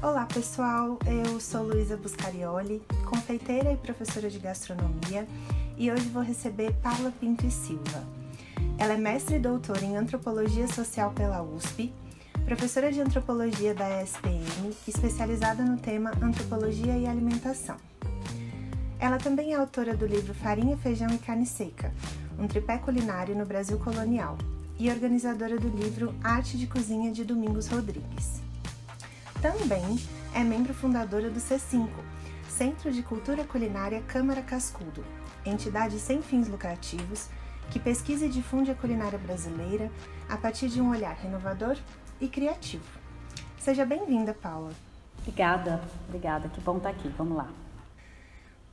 Olá pessoal, eu sou Luísa Buscarioli, confeiteira e professora de gastronomia, e hoje vou receber Paula Pinto e Silva. Ela é mestre e doutora em antropologia social pela USP, professora de antropologia da ESPM, especializada no tema antropologia e alimentação. Ela também é autora do livro Farinha, Feijão e Carne Seca, um tripé culinário no Brasil colonial, e organizadora do livro Arte de Cozinha de Domingos Rodrigues. Também é membro fundadora do C5, Centro de Cultura Culinária Câmara Cascudo, entidade sem fins lucrativos que pesquisa e difunde a culinária brasileira a partir de um olhar renovador e criativo. Seja bem-vinda, Paula. Obrigada, obrigada. Que bom estar aqui. Vamos lá.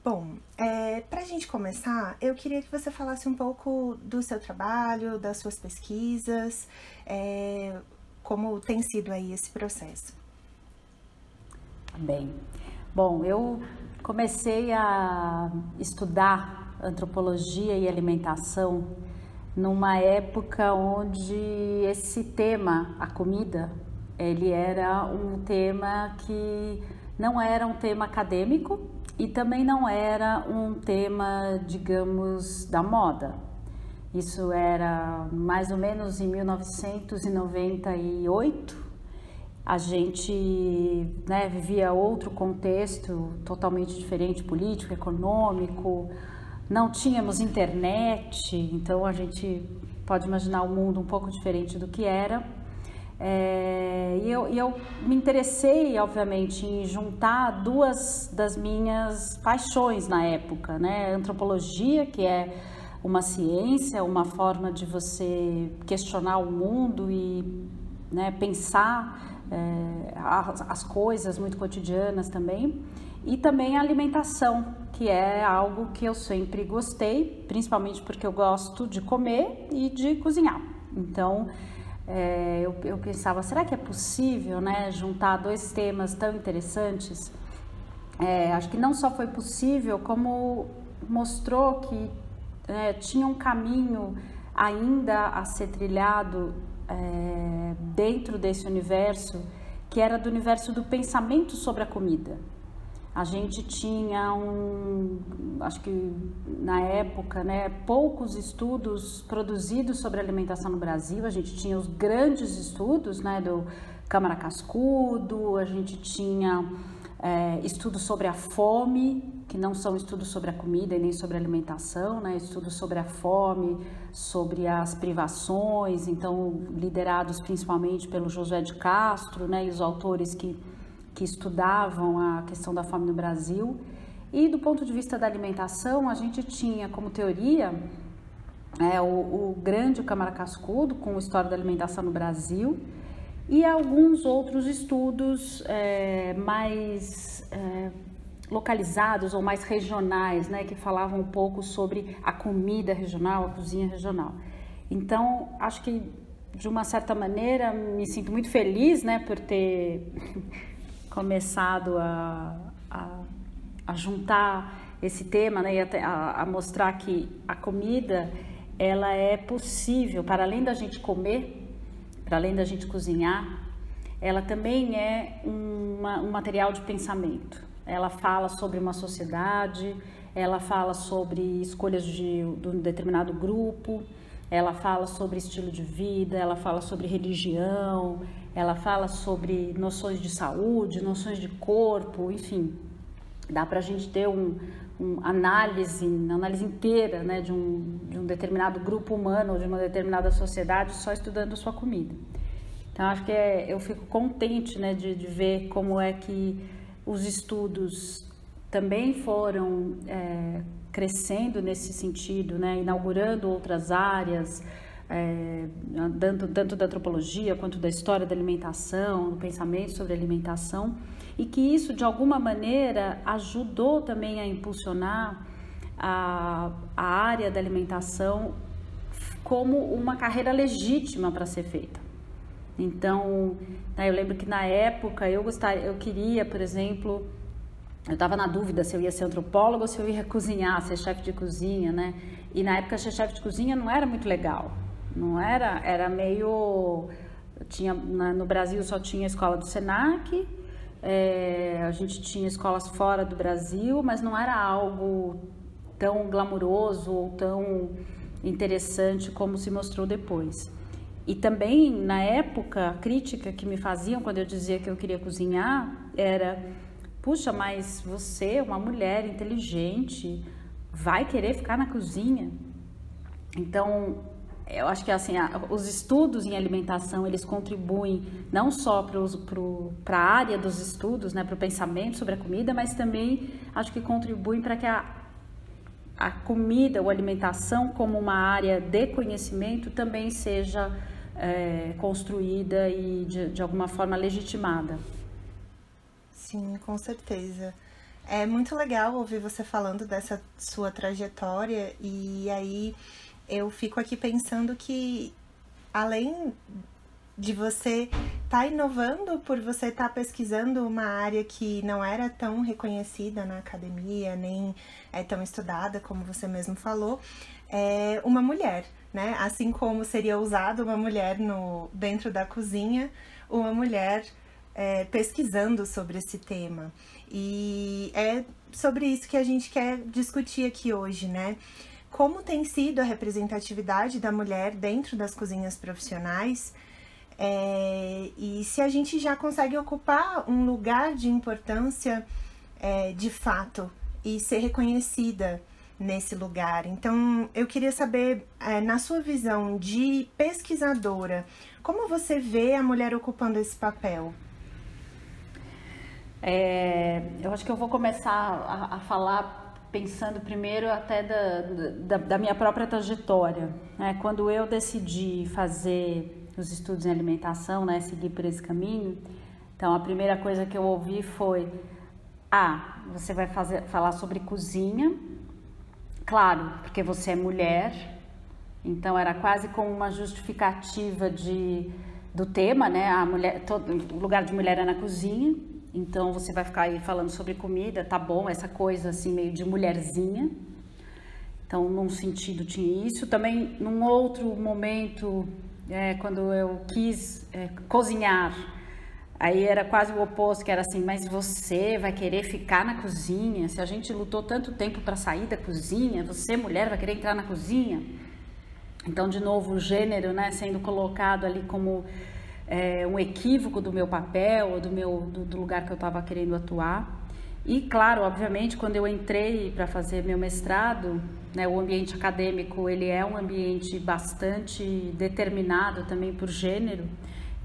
Bom, é, para a gente começar, eu queria que você falasse um pouco do seu trabalho, das suas pesquisas, é, como tem sido aí esse processo. Tá bem. Bom, eu comecei a estudar antropologia e alimentação numa época onde esse tema, a comida, ele era um tema que não era um tema acadêmico, e também não era um tema, digamos, da moda. Isso era mais ou menos em 1998. A gente né, vivia outro contexto totalmente diferente, político, econômico. Não tínhamos internet, então a gente pode imaginar o um mundo um pouco diferente do que era. É, e, eu, e eu me interessei, obviamente, em juntar duas das minhas paixões na época, né? Antropologia, que é uma ciência, uma forma de você questionar o mundo e né, pensar é, as, as coisas muito cotidianas também, e também a alimentação, que é algo que eu sempre gostei, principalmente porque eu gosto de comer e de cozinhar. Então, é, eu, eu, pensava, será que é possível né, juntar dois temas tão interessantes? É, acho que não só foi possível, como mostrou que é, tinha um caminho ainda a ser trilhado é, dentro desse universo, que era do universo do pensamento sobre a comida. A gente tinha um, acho que na época, né, poucos estudos produzidos sobre alimentação no Brasil. A gente tinha os grandes estudos, né, do Câmara Cascudo, a gente tinha é, estudos sobre a fome, que não são estudos sobre a comida e nem sobre a alimentação, né, estudos sobre a fome, sobre as privações, então liderados principalmente pelo José de Castro, né, e os autores que que estudavam a questão da fome no Brasil. E do ponto de vista da alimentação, a gente tinha como teoria é, o, o grande Câmara Cascudo, com a história da alimentação no Brasil, e alguns outros estudos é, mais é, localizados ou mais regionais, né, que falavam um pouco sobre a comida regional, a cozinha regional. Então, acho que de uma certa maneira me sinto muito feliz, né, por ter começado a, a, a juntar esse tema né, e a, a, mostrar que a comida ela é possível, para além da gente comer, para além da gente cozinhar, ela também é uma, um material de pensamento. Ela fala sobre uma sociedade, ela fala sobre escolhas de, de um determinado grupo, ela fala sobre estilo de vida, ela fala sobre religião, ela fala sobre noções de saúde, noções de corpo, enfim. Dá para a gente ter um, um análise, análise inteira né, de, um, de um determinado grupo humano ou de uma determinada sociedade só estudando sua comida. Então, acho que é, eu fico contente né, de, de ver como é que os estudos também foram é, crescendo nesse sentido, né, inaugurando outras áreas, é, tanto, tanto da antropologia quanto da história da alimentação, do pensamento sobre alimentação, e que isso de alguma maneira ajudou também a impulsionar a, a área da alimentação como uma carreira legítima para ser feita. Então, né, eu lembro que na época eu gostaria, eu queria, por exemplo, eu estava na dúvida se eu ia ser antropóloga ou se eu ia cozinhar, ser chefe de cozinha, né? E na época ser chefe de cozinha não era muito legal. Não era, era meio tinha no Brasil só tinha a escola do Senac, é, a gente tinha escolas fora do Brasil, mas não era algo tão glamuroso ou tão interessante como se mostrou depois. E também, na época, a crítica que me faziam quando eu dizia que eu queria cozinhar era: puxa, mas você, uma mulher inteligente, vai querer ficar na cozinha? Então, eu acho que assim, a, os estudos em alimentação, eles contribuem não só para a área dos estudos, né, para o pensamento sobre a comida, mas também acho que contribuem para que a, a comida ou alimentação como uma área de conhecimento também seja é, construída e de, de alguma forma legitimada. Sim, com certeza. É muito legal ouvir você falando dessa sua trajetória e aí eu fico aqui pensando que além de você estar tá inovando por você estar tá pesquisando uma área que não era tão reconhecida na academia, nem é tão estudada como você mesmo falou, é uma mulher né? Assim como seria usado uma mulher no, dentro da cozinha, uma mulher é, pesquisando sobre esse tema. E é sobre isso que a gente quer discutir aqui hoje, né? Como tem sido a representatividade da mulher dentro das cozinhas profissionais é, e se a gente já consegue ocupar um lugar de importância é, de fato e ser reconhecida nesse lugar. Então, eu queria saber, é, na sua visão de pesquisadora, como você vê a mulher ocupando esse papel? É, eu acho que eu vou começar a, a falar pensando primeiro até da, da, da minha própria trajetória. Né? Quando eu decidi fazer os estudos em alimentação, né, seguir por esse caminho, então a primeira coisa que eu ouvi foi: ah, você vai fazer, falar sobre cozinha, Claro, porque você é mulher, então era quase como uma justificativa de, do tema, né? A mulher, todo, o lugar de mulher é na cozinha, então você vai ficar aí falando sobre comida, tá bom? Essa coisa assim meio de mulherzinha. Então, num sentido tinha isso. Também, num outro momento, é, quando eu quis é, cozinhar, Aí era quase o oposto, que era assim, mas você vai querer ficar na cozinha? Se a gente lutou tanto tempo para sair da cozinha, você, mulher, vai querer entrar na cozinha? Então, de novo, o gênero, né, sendo colocado ali como é, um equívoco do meu papel, ou do, meu, do, do lugar que eu estava querendo atuar. E, claro, obviamente, quando eu entrei para fazer meu mestrado, né, o ambiente acadêmico, ele é um ambiente bastante determinado também por gênero.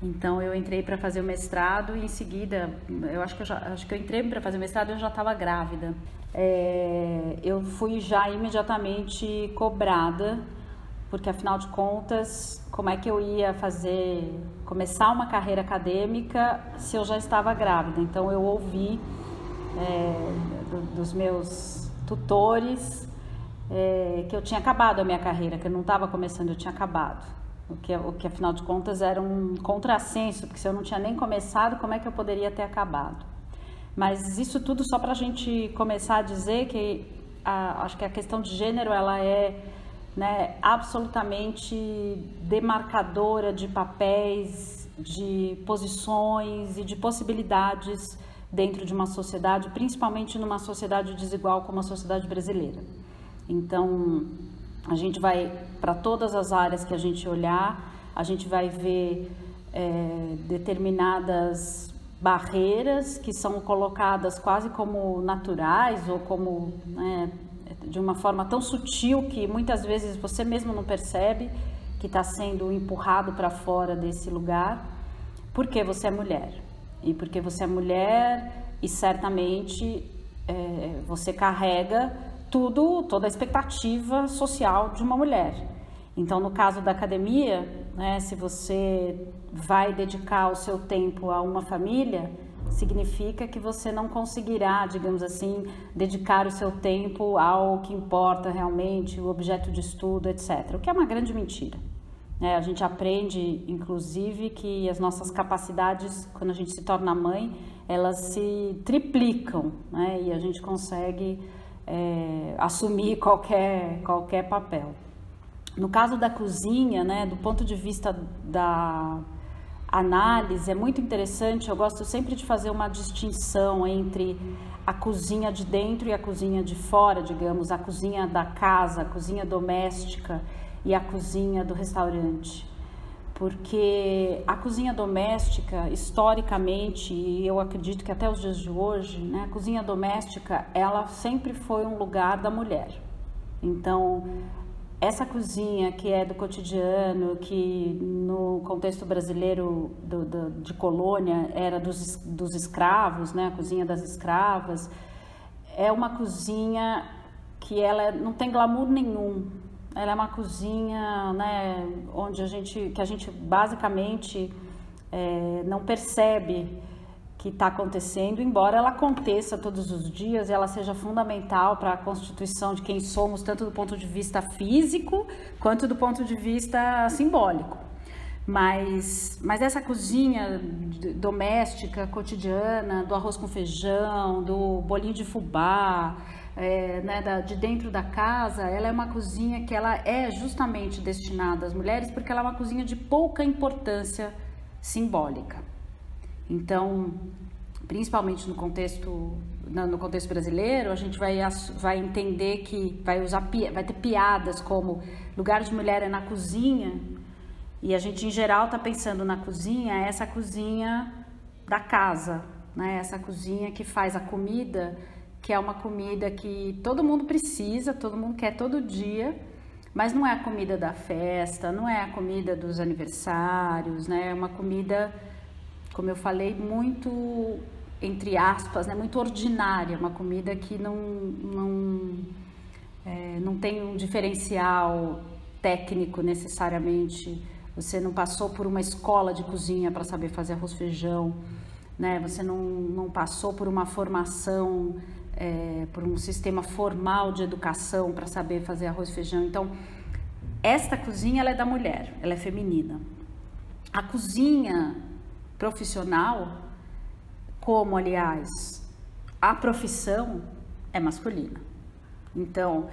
Então eu entrei para fazer o mestrado e em seguida, eu acho que eu, já, acho que eu entrei para fazer o mestrado e eu já estava grávida. É, eu fui já imediatamente cobrada, porque afinal de contas, como é que eu ia fazer, começar uma carreira acadêmica se eu já estava grávida? Então eu ouvi é, do, dos meus tutores é, que eu tinha acabado a minha carreira, que eu não estava começando, eu tinha acabado o que, o que afinal de contas era um contrassenso, porque se eu não tinha nem começado, como é que eu poderia ter acabado? Mas isso tudo só para a gente começar a dizer que a, acho que a questão de gênero ela é né, absolutamente demarcadora de papéis, de posições e de possibilidades dentro de uma sociedade, principalmente numa sociedade desigual como a sociedade brasileira. Então, a gente vai para todas as áreas que a gente olhar, a gente vai ver é, determinadas barreiras que são colocadas quase como naturais ou como né, de uma forma tão sutil que muitas vezes você mesmo não percebe que está sendo empurrado para fora desse lugar, porque você é mulher e porque você é mulher e certamente é, você carrega tudo, toda a expectativa social de uma mulher. Então, no caso da academia, né, se você vai dedicar o seu tempo a uma família, significa que você não conseguirá, digamos assim, dedicar o seu tempo ao que importa realmente, o objeto de estudo, etc. O que é uma grande mentira. É, a gente aprende, inclusive, que as nossas capacidades, quando a gente se torna mãe, elas se triplicam, né? E a gente consegue é, assumir qualquer, qualquer papel. No caso da cozinha, né, do ponto de vista da análise é muito interessante. Eu gosto sempre de fazer uma distinção entre a cozinha de dentro e a cozinha de fora, digamos, a cozinha da casa, a cozinha doméstica e a cozinha do restaurante. Porque a cozinha doméstica, historicamente, e eu acredito que até os dias de hoje, né, a cozinha doméstica, ela sempre foi um lugar da mulher. Então, essa cozinha que é do cotidiano, que no contexto brasileiro do, do, de colônia era dos, dos escravos, né? a cozinha das escravas, é uma cozinha que ela não tem glamour nenhum. Ela é uma cozinha né, onde a gente, que a gente basicamente é, não percebe que está acontecendo, embora ela aconteça todos os dias, ela seja fundamental para a constituição de quem somos, tanto do ponto de vista físico quanto do ponto de vista simbólico. Mas, mas essa cozinha doméstica, cotidiana, do arroz com feijão, do bolinho de fubá, é, né, da, de dentro da casa, ela é uma cozinha que ela é justamente destinada às mulheres porque ela é uma cozinha de pouca importância simbólica. Então, principalmente no contexto no contexto brasileiro, a gente vai, vai entender que vai usar vai ter piadas como lugar de mulher é na cozinha e a gente em geral está pensando na cozinha essa cozinha da casa, né? Essa cozinha que faz a comida, que é uma comida que todo mundo precisa, todo mundo quer todo dia, mas não é a comida da festa, não é a comida dos aniversários, né? É uma comida como eu falei, muito, entre aspas, né, muito ordinária, uma comida que não, não, é, não tem um diferencial técnico necessariamente. Você não passou por uma escola de cozinha para saber fazer arroz feijão, né? Você não, não passou por uma formação, é, por um sistema formal de educação para saber fazer arroz feijão. Então, esta cozinha ela é da mulher, ela é feminina. A cozinha profissional, como aliás a profissão é masculina. Então,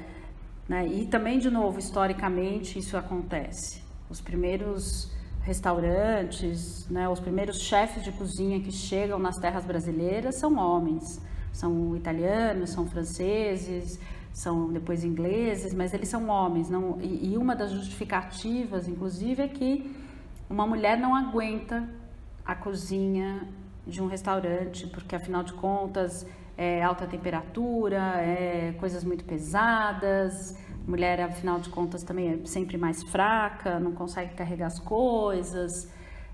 né, e também de novo historicamente isso acontece. Os primeiros restaurantes, né, os primeiros chefes de cozinha que chegam nas terras brasileiras são homens, são italianos, são franceses, são depois ingleses, mas eles são homens. Não, e, e uma das justificativas, inclusive, é que uma mulher não aguenta a cozinha de um restaurante, porque afinal de contas é alta temperatura, é coisas muito pesadas, mulher afinal de contas também é sempre mais fraca, não consegue carregar as coisas,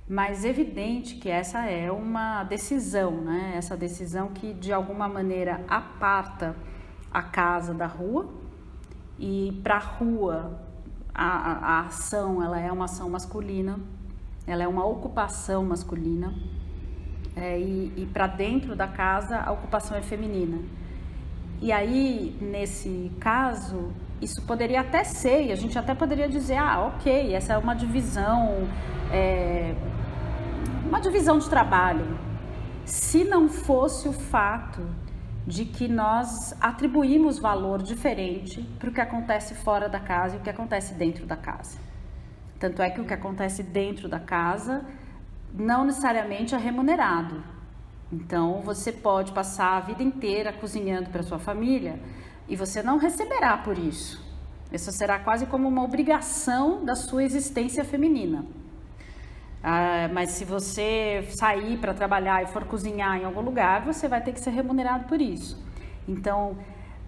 mas evidente que essa é uma decisão, né? Essa decisão que de alguma maneira aparta a casa da rua. E para a rua a, a ação ela é uma ação masculina ela é uma ocupação masculina é, e, e para dentro da casa a ocupação é feminina. E aí, nesse caso, isso poderia até ser, e a gente até poderia dizer, ah, ok, essa é uma divisão, é, uma divisão de trabalho. Se não fosse o fato de que nós atribuímos valor diferente para o que acontece fora da casa e o que acontece dentro da casa. Tanto é que o que acontece dentro da casa não necessariamente é remunerado. Então, você pode passar a vida inteira cozinhando para sua família e você não receberá por isso. Isso será quase como uma obrigação da sua existência feminina. Ah, mas se você sair para trabalhar e for cozinhar em algum lugar, você vai ter que ser remunerado por isso. Então,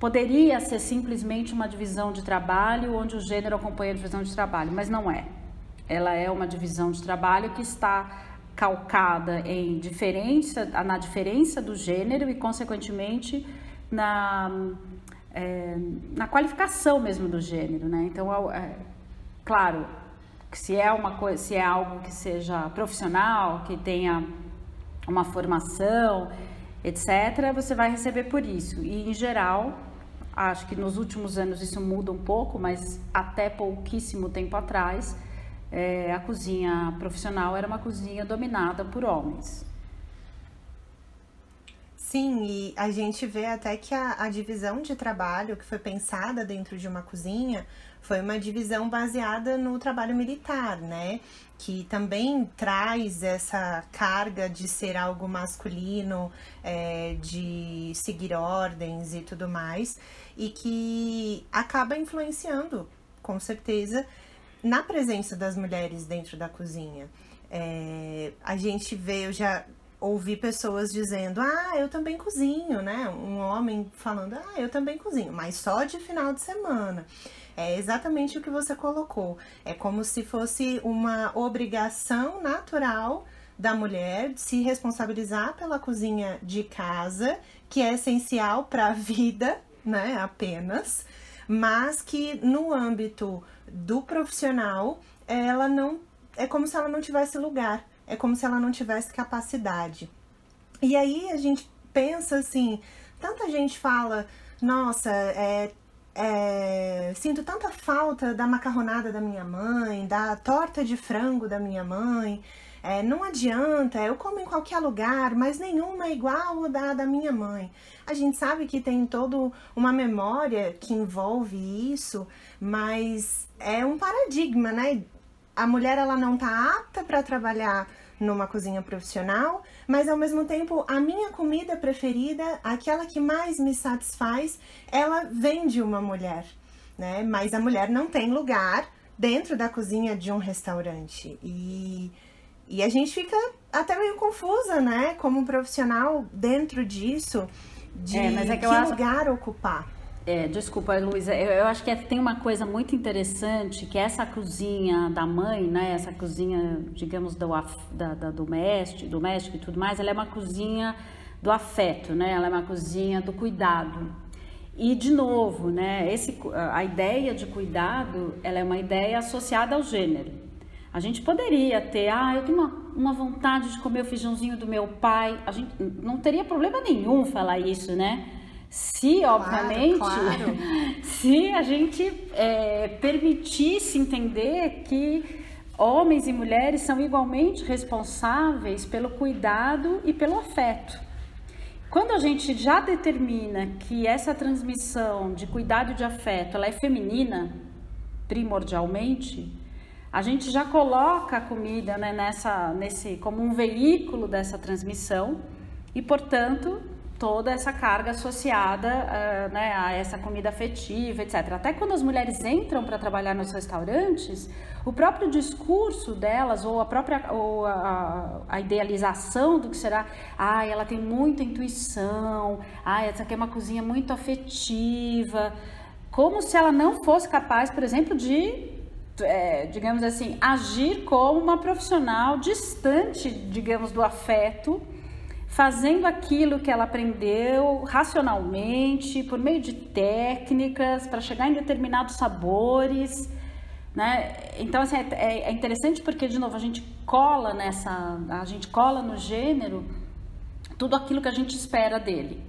poderia ser simplesmente uma divisão de trabalho onde o gênero acompanha a divisão de trabalho, mas não é. Ela é uma divisão de trabalho que está calcada em diferença, na diferença do gênero e, consequentemente, na, é, na qualificação mesmo do gênero, né? Então, é, claro, se é uma coisa, se é algo que seja profissional, que tenha uma formação, etc., você vai receber por isso. E, em geral, acho que nos últimos anos isso muda um pouco, mas até pouquíssimo tempo atrás, é, a cozinha profissional era uma cozinha dominada por homens. Sim, e a gente vê até que a, a divisão de trabalho que foi pensada dentro de uma cozinha foi uma divisão baseada no trabalho militar, né? Que também traz essa carga de ser algo masculino, é, de seguir ordens e tudo mais, e que acaba influenciando, com certeza, na presença das mulheres dentro da cozinha. É, a gente vê, eu já ouvi pessoas dizendo, ah, eu também cozinho, né? Um homem falando, ah, eu também cozinho, mas só de final de semana. É exatamente o que você colocou. É como se fosse uma obrigação natural da mulher se responsabilizar pela cozinha de casa, que é essencial para a vida, né? Apenas, mas que no âmbito do profissional, ela não é como se ela não tivesse lugar, é como se ela não tivesse capacidade. E aí a gente pensa assim, tanta gente fala, nossa, é, é, sinto tanta falta da macarronada da minha mãe, da torta de frango da minha mãe. É, não adianta, eu como em qualquer lugar, mas nenhuma é igual da da minha mãe. A gente sabe que tem toda uma memória que envolve isso, mas é um paradigma, né? A mulher ela não tá apta para trabalhar numa cozinha profissional, mas ao mesmo tempo a minha comida preferida, aquela que mais me satisfaz, ela vem de uma mulher, né? Mas a mulher não tem lugar dentro da cozinha de um restaurante. E e a gente fica até meio confusa, né, como profissional dentro disso, de é, mas é que, que acho... lugar ocupar. É, desculpa, Luísa, eu, eu, acho que é, tem uma coisa muito interessante, que essa cozinha da mãe, né, essa cozinha, digamos, do, da, da doméstico, doméstico e tudo mais, ela é uma cozinha do afeto, né, ela é uma cozinha do cuidado. E, de novo, né, esse, a ideia de cuidado, ela é uma ideia associada ao gênero. A gente poderia ter, ah, eu tenho uma, uma vontade de comer o feijãozinho do meu pai. A gente não teria problema nenhum falar isso, né? Se, obviamente, claro, claro. se a gente é, permitisse entender que homens e mulheres são igualmente responsáveis pelo cuidado e pelo afeto. Quando a gente já determina que essa transmissão de cuidado e de afeto ela é feminina, primordialmente, a gente já coloca a comida né, nessa, nesse, como um veículo dessa transmissão e, portanto, toda essa carga associada uh, né, a essa comida afetiva, etc. Até quando as mulheres entram para trabalhar nos restaurantes, o próprio discurso delas ou a própria ou a, a, idealização do que será, ah, ela tem muita intuição, ah, essa aqui é uma cozinha muito afetiva, como se ela não fosse capaz, por exemplo, de é, digamos assim, agir como uma profissional distante, digamos, do afeto, fazendo aquilo que ela aprendeu racionalmente, por meio de técnicas, para chegar em determinados sabores. Né? Então, assim, é, é interessante porque, de novo, a gente cola nessa, a gente cola no gênero tudo aquilo que a gente espera dele.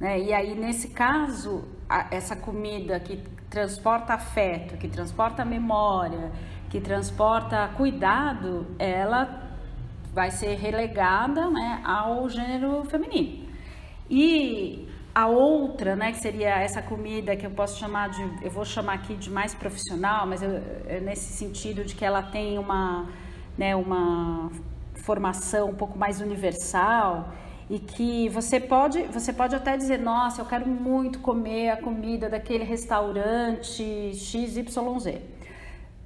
Né? E aí, nesse caso, a, essa comida que transporta afeto, que transporta memória, que transporta cuidado, ela vai ser relegada né, ao gênero feminino. E a outra, né, que seria essa comida que eu posso chamar de, eu vou chamar aqui de mais profissional, mas eu, é nesse sentido de que ela tem uma, né, uma formação um pouco mais universal e que você pode, você pode até dizer, nossa, eu quero muito comer a comida daquele restaurante XYZ.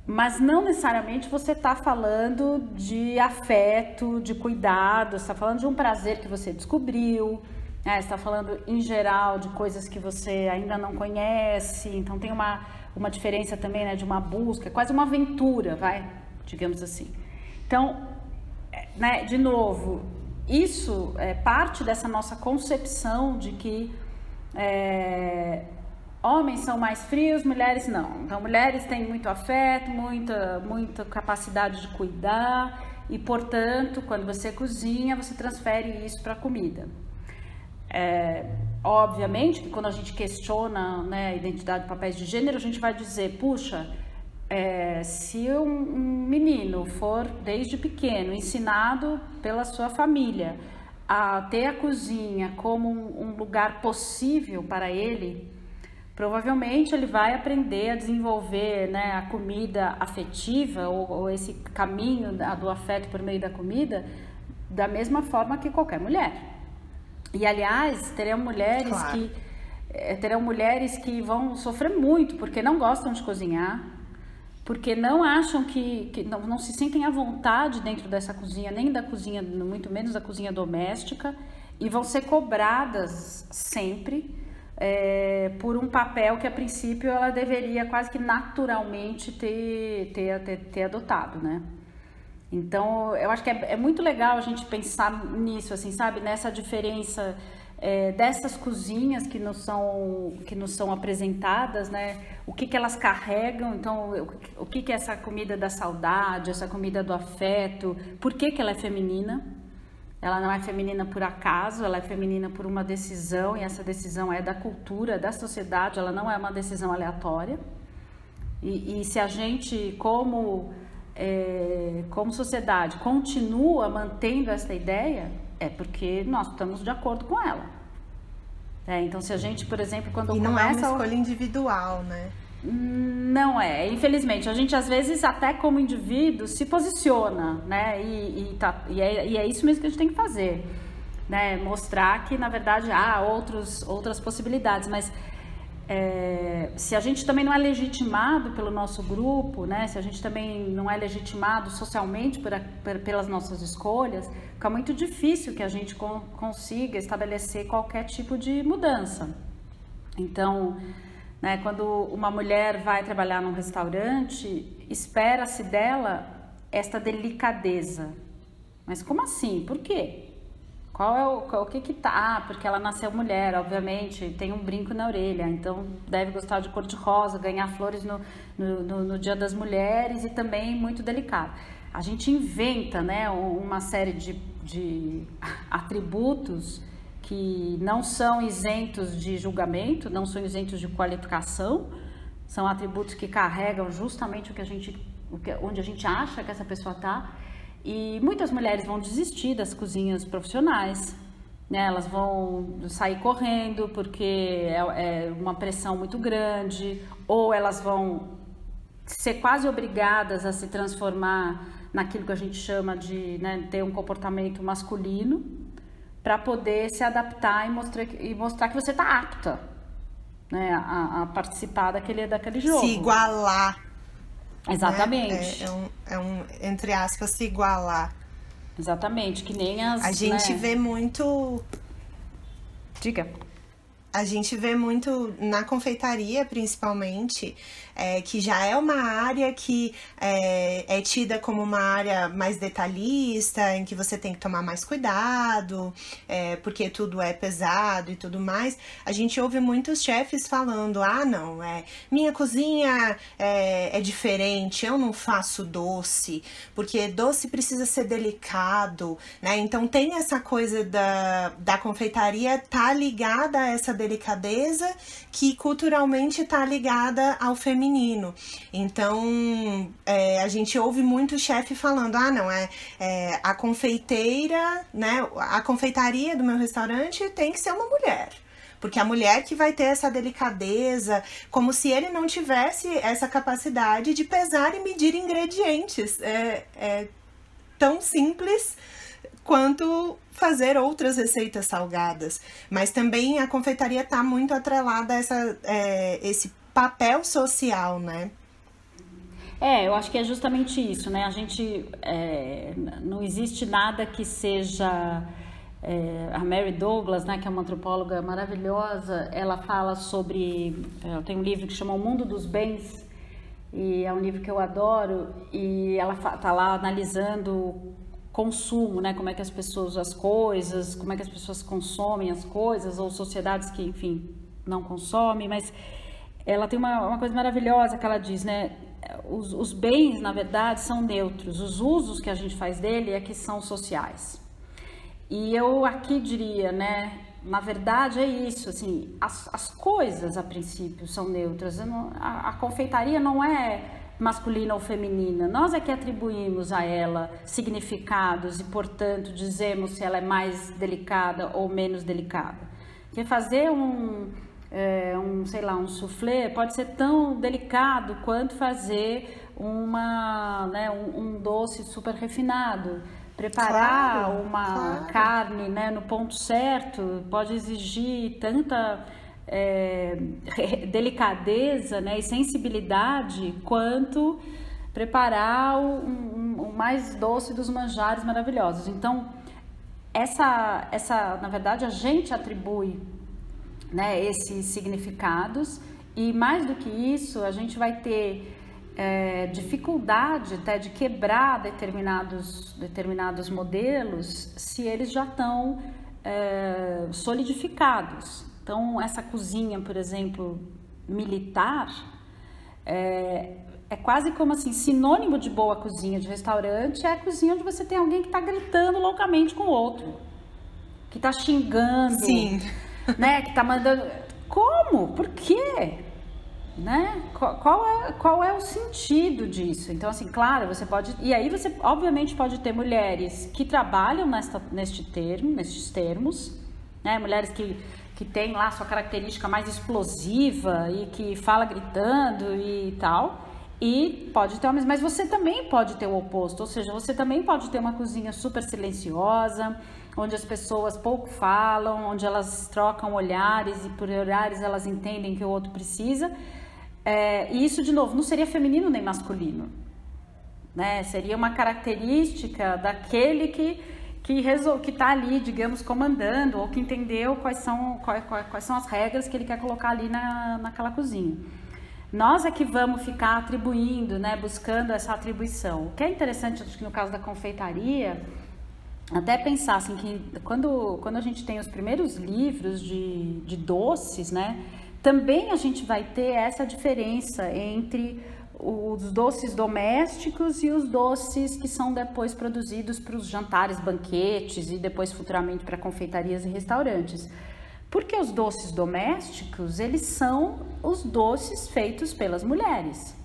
Mas não necessariamente você está falando de afeto, de cuidado, está falando de um prazer que você descobriu, né? está falando em geral de coisas que você ainda não conhece, então tem uma, uma diferença também né, de uma busca, é quase uma aventura, vai, digamos assim. Então, é, né, de novo, isso é parte dessa nossa concepção de que é, homens são mais frios, mulheres não. Então, mulheres têm muito afeto, muita, muita capacidade de cuidar e, portanto, quando você cozinha, você transfere isso para a comida. É, obviamente quando a gente questiona né, a identidade de papéis de gênero, a gente vai dizer, puxa, é, se um, um, menino for desde pequeno ensinado pela sua família a ter a cozinha como um, um lugar possível para ele, provavelmente ele vai aprender a desenvolver né, a comida afetiva ou, ou esse caminho do afeto por meio da comida da mesma forma que qualquer mulher. E aliás, terão mulheres claro. que é, terão mulheres que vão sofrer muito porque não gostam de cozinhar, porque não acham que, que não, não, se sentem à vontade dentro dessa cozinha, nem da cozinha, muito menos da cozinha doméstica, e vão ser cobradas sempre é, por um papel que a princípio ela deveria quase que naturalmente ter, ter, ter, ter adotado, né? Então, eu acho que é, é, muito legal a gente pensar nisso, assim, sabe? Nessa diferença é, dessas cozinhas que nos são que nos são apresentadas, né? O que, que elas carregam? Então, o, que, que é essa comida da saudade, essa comida do afeto? Por que, que ela é feminina? Ela não é feminina por acaso, ela é feminina por uma decisão e essa decisão é da cultura, da sociedade. Ela não é uma decisão aleatória. E, e se a gente, como é, como sociedade, continua mantendo essa ideia, é porque nós estamos de acordo com ela. É, então, se a gente, por exemplo, quando e não começa... é uma escolha individual, né? Não é, infelizmente. A gente, às vezes, até como indivíduo, se posiciona, né? E, e, tá, e, é, e é isso mesmo que a gente tem que fazer. Né? Mostrar que, na verdade, há outros, outras possibilidades. Mas é, se a gente também não é legitimado pelo nosso grupo, né, se a gente também não é legitimado socialmente por, por, pelas nossas escolhas, fica muito difícil que a gente con, consiga estabelecer qualquer tipo de mudança. Então, né, quando uma mulher vai trabalhar num restaurante, espera-se dela esta delicadeza. Mas como assim? Por quê? Qual é o, qual, o que que tá? Porque ela nasceu mulher, obviamente, tem um brinco na orelha, então deve gostar de cor de rosa, ganhar flores no, no, no, no Dia das Mulheres e também muito delicado. A gente inventa, né, uma série de, de atributos que não são isentos de julgamento, não são isentos de qualificação, são atributos que carregam justamente o que a gente, o que, onde a gente acha que essa pessoa está e muitas mulheres vão desistir das cozinhas profissionais, né? Elas vão sair correndo porque é, é uma pressão muito grande, ou elas vão ser quase obrigadas a se transformar naquilo que a gente chama de né, ter um comportamento masculino para poder se adaptar e mostrar, e mostrar que você está apta né, a, a, participar daquele, daquele jogo. Se igualar Exatamente. Né? É, é, um, é um, entre aspas, se igualar. Exatamente, que nem as. A gente né? vê muito. Diga. A gente vê muito na confeitaria, principalmente, é, que já é uma área que é, é, tida como uma área mais detalhista, em que você tem que tomar mais cuidado, é, porque tudo é pesado e tudo mais. A gente ouve muitos chefes falando: ah, não, é minha cozinha é, é diferente, eu não faço doce, porque doce precisa ser delicado, né? Então tem essa coisa da, da confeitaria tá ligada a essa delicadeza que culturalmente tá ligada ao feminino feminino. Então, é, a gente ouve muito chefe falando: ah, não, é, é, a confeiteira, né? A confeitaria do meu restaurante tem que ser uma mulher. Porque a mulher que vai ter essa delicadeza, como se ele não tivesse essa capacidade de pesar e medir ingredientes. É, é tão simples quanto fazer outras receitas salgadas. Mas também a confeitaria está muito atrelada a essa, é, esse papel social, né? É, eu acho que é justamente isso, né? A gente é, não existe nada que seja é, a Mary Douglas, né, que é uma antropóloga maravilhosa, ela fala sobre, ela tem um livro que chama O Mundo dos Bens e é um livro que eu adoro e ela tá lá analisando consumo, né, como é que as pessoas as coisas, como é que as pessoas consomem as coisas ou sociedades que, enfim, não consomem, mas ela tem uma, uma coisa maravilhosa que ela diz, né? Os, os, bens, na verdade, são neutros. Os usos que a gente faz dele é que são sociais. E eu aqui diria, né? Na verdade é isso, assim, as, as coisas a princípio são neutras. Não, a, a, confeitaria não é, masculina ou feminina. Nós é que atribuímos a ela significados e, portanto, dizemos se ela é mais delicada ou menos delicada. Porque fazer um, é, um sei lá, um soufflé pode ser tão delicado quanto fazer uma, né, um, um doce super refinado. Preparar claro, uma claro. carne né, no ponto certo pode exigir tanta é, delicadeza né, e sensibilidade quanto preparar o, um, o, mais doce dos manjares maravilhosos. Então, essa, essa, na verdade, a gente atribui né, esses significados e mais do que isso, a gente vai ter é, dificuldade até de quebrar determinados, determinados modelos se eles já estão é, solidificados. Então, essa cozinha, por exemplo, militar, é, é quase como assim, sinônimo de boa cozinha de restaurante é a cozinha onde você tem alguém que está gritando loucamente com o outro, que está xingando, Sim. né, que está mandando. Como? Por quê? Né? Qual, é, qual é o sentido disso? Então, assim, claro, você pode. E aí você, obviamente, pode ter mulheres que trabalham nesta, neste termo, nestes termos, né? Mulheres que que tem lá sua característica mais explosiva e que fala gritando e tal. E pode ter homens, mas você também pode ter o oposto, ou seja, você também pode ter uma cozinha super silenciosa, onde as pessoas pouco falam, onde elas trocam olhares e por olhares elas entendem que o outro precisa. É, e isso, de novo, não seria feminino nem masculino. Né? Seria uma característica daquele que que está ali, digamos, comandando ou que entendeu quais são, quais, quais são as regras que ele quer colocar ali na, naquela cozinha. Nós é que vamos ficar atribuindo, né, buscando essa atribuição. O que é interessante, acho que no caso da confeitaria, até pensar assim que quando, quando a gente tem os primeiros livros de, de doces, né, também a gente vai ter essa diferença entre os doces domésticos e os doces que são depois produzidos para os jantares, banquetes e depois futuramente para confeitarias e restaurantes. Porque os doces domésticos, eles são os doces feitos pelas mulheres.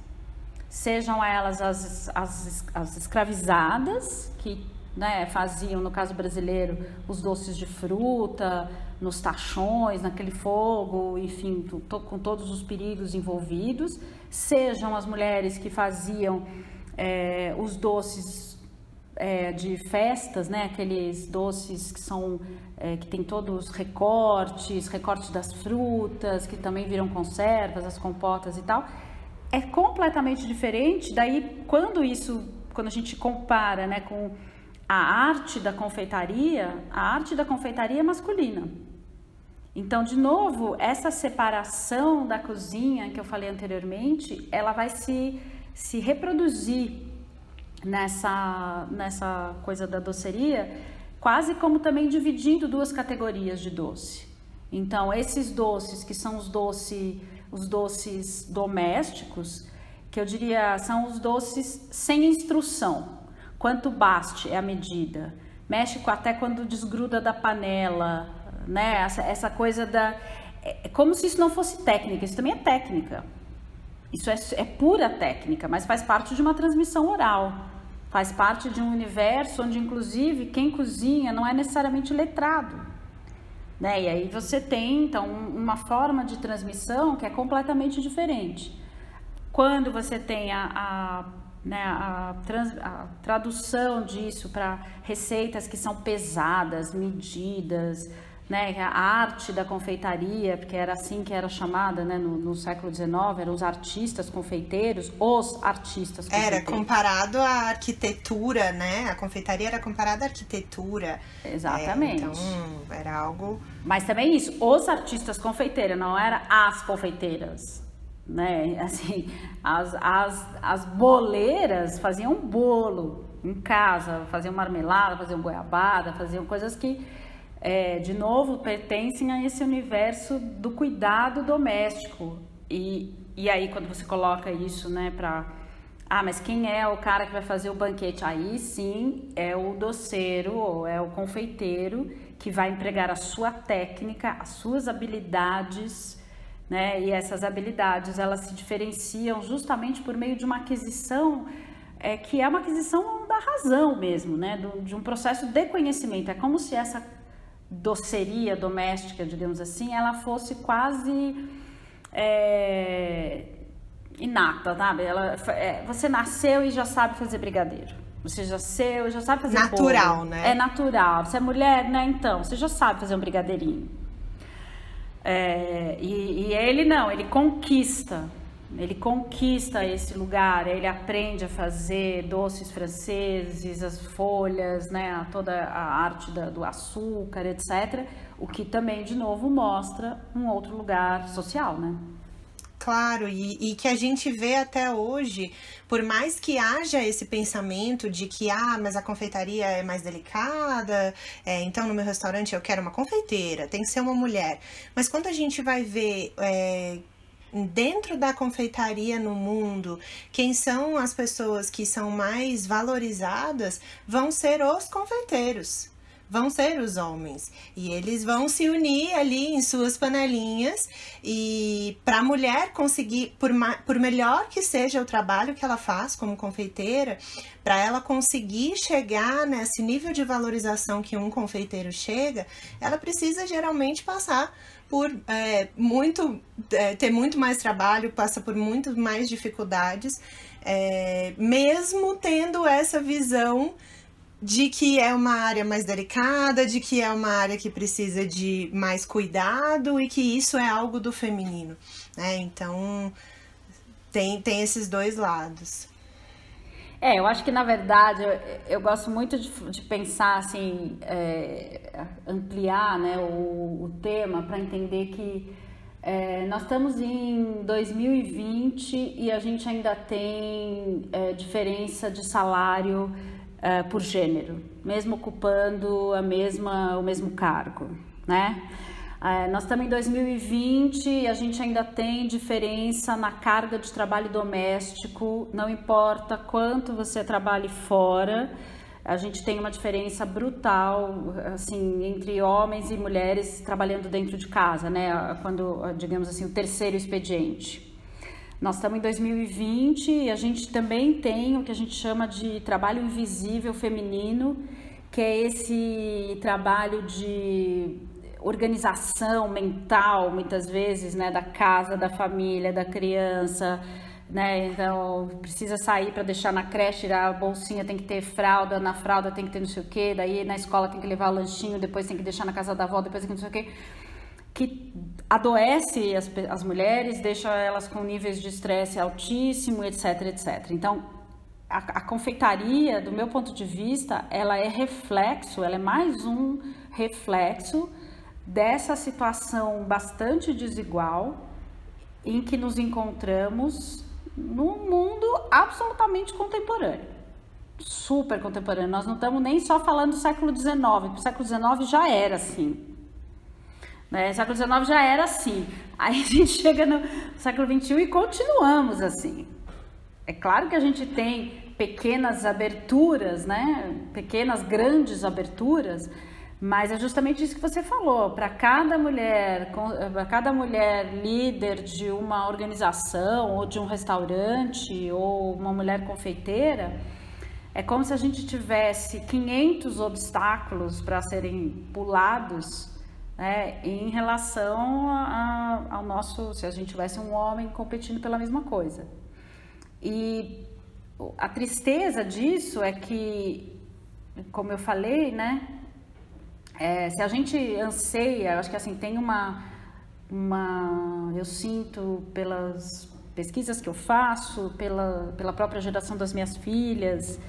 Sejam elas as, as, as escravizadas, que né, faziam, no caso brasileiro, os doces de fruta, nos tachões, naquele fogo, enfim, com todos os perigos envolvidos, sejam as mulheres que faziam é, os doces é, de festas, né, aqueles doces que são é, que tem todos os recortes, recortes das frutas, que também viram conservas, as compotas e tal, é completamente diferente. Daí, quando isso, quando a gente compara, né, com a arte da confeitaria, a arte da confeitaria é masculina. Então, de novo, essa separação da cozinha que eu falei anteriormente, ela vai se, se reproduzir nessa, nessa coisa da doceria, quase como também dividindo duas categorias de doce. Então, esses doces que são os, doce, os doces domésticos, que eu diria são os doces sem instrução, quanto baste é a medida. Mexe até quando desgruda da panela, né? Essa, essa coisa da. É, é como se isso não fosse técnica, isso também é técnica. Isso é, é pura técnica, mas faz parte de uma transmissão oral. Faz parte de um universo onde, inclusive, quem cozinha não é necessariamente letrado. Né? E aí você tem, então, uma forma de transmissão que é completamente diferente. Quando você tem a, a né, a, trans, a tradução disso para receitas que são pesadas, medidas, né, a arte da confeitaria, porque era assim que era chamada né, no, no século XIX, eram os artistas confeiteiros, os artistas confeiteiros. Era comparado à arquitetura, né? A confeitaria era comparada à arquitetura. Exatamente. É, então, era algo... Mas também isso, os artistas confeiteiros, não era as confeiteiras né? Assim, as, as, as boleiras faziam bolo em casa, faziam marmelada, faziam goiabada, faziam coisas que, é, de novo, pertencem a esse universo do cuidado doméstico. E, e aí, quando você coloca isso, né, para. Ah, mas quem é o cara que vai fazer o banquete? Aí sim é o doceiro ou é o confeiteiro que vai empregar a sua técnica, as suas habilidades né? E essas habilidades elas se diferenciam justamente por meio de uma aquisição é, que é uma aquisição da razão mesmo, né? Do, de um processo de conhecimento. É como se essa doceria doméstica, digamos assim, ela fosse quase é, inata, sabe? Ela, é, você nasceu e já sabe fazer brigadeiro. Você já nasceu e já sabe fazer Natural, bolo. né? É natural. Você é mulher, né? Então, você já sabe fazer um brigadeirinho. É, e, e ele não, ele conquista. Ele conquista esse lugar, ele aprende a fazer doces franceses, as folhas, né, toda a arte da, do açúcar, etc. O que também, de novo, mostra um outro lugar social, né? Claro, e, e, que a gente vê até hoje, por mais que haja esse pensamento de que, ah, mas a confeitaria é mais delicada, é, então no meu restaurante eu quero uma confeiteira, tem que ser uma mulher. Mas quando a gente vai ver é, dentro da confeitaria no mundo, quem são as pessoas que são mais valorizadas vão ser os confeiteiros vão ser os homens. E eles vão se unir ali em suas panelinhas. E para a mulher conseguir por, por melhor que seja o trabalho que ela faz como confeiteira para ela conseguir chegar nesse nível de valorização que um confeiteiro chega ela precisa geralmente passar por é, muito é, ter muito mais trabalho passa por muito mais dificuldades é, mesmo tendo essa visão de que é uma área mais delicada, de que é uma área que precisa de mais cuidado e que isso é algo do feminino, né? Então tem, tem esses dois lados. É, eu acho que na verdade eu, eu gosto muito de, de pensar assim, é, ampliar né, o, o tema para entender que é, nós estamos em 2020 e a gente ainda tem é, diferença de salário uh, por gênero, mesmo ocupando a mesma, o mesmo cargo, né? Uh, nós estamos em 2020 e a gente ainda tem diferença na carga de trabalho doméstico, não importa quanto você trabalhe fora, a gente tem uma diferença brutal, assim, entre homens e mulheres trabalhando dentro de casa, né? Quando, digamos assim, o terceiro expediente. Nós estamos em 2020 e a gente também tem o que a gente chama de trabalho invisível feminino, que é esse trabalho de organização mental, muitas vezes, né, da casa, da família, da criança, né? Então, precisa sair para deixar na creche, a bolsinha tem que ter fralda, na fralda tem que ter não sei o quê, daí na escola tem que levar lanchinho, depois tem que deixar na casa da avó, depois tem que não sei o quê que adoece as, as mulheres, deixa elas com níveis de estresse altíssimo, etc, etc. Então, a, a, confeitaria, do meu ponto de vista, ela é reflexo, ela é mais um reflexo dessa situação bastante desigual em que nos encontramos num mundo absolutamente contemporâneo. Super contemporâneo. Nós não estamos nem só falando do século XIX, o século XIX já era assim. Né? Século XIX já era assim. Aí a gente chega no século XXI e continuamos assim. É claro que a gente tem pequenas aberturas, né? Pequenas, grandes aberturas, mas é justamente isso que você falou. Para cada mulher, para cada mulher líder de uma organização ou de um restaurante ou uma mulher confeiteira, é como se a gente tivesse 500 obstáculos para serem pulados né, em relação a, ao nosso, se a gente tivesse um homem competindo pela mesma coisa. E a tristeza disso é que, como eu falei, né, é, se a gente anseia, eu acho que assim tem uma, uma, eu sinto pelas pesquisas que eu faço, pela, pela própria geração das minhas filhas,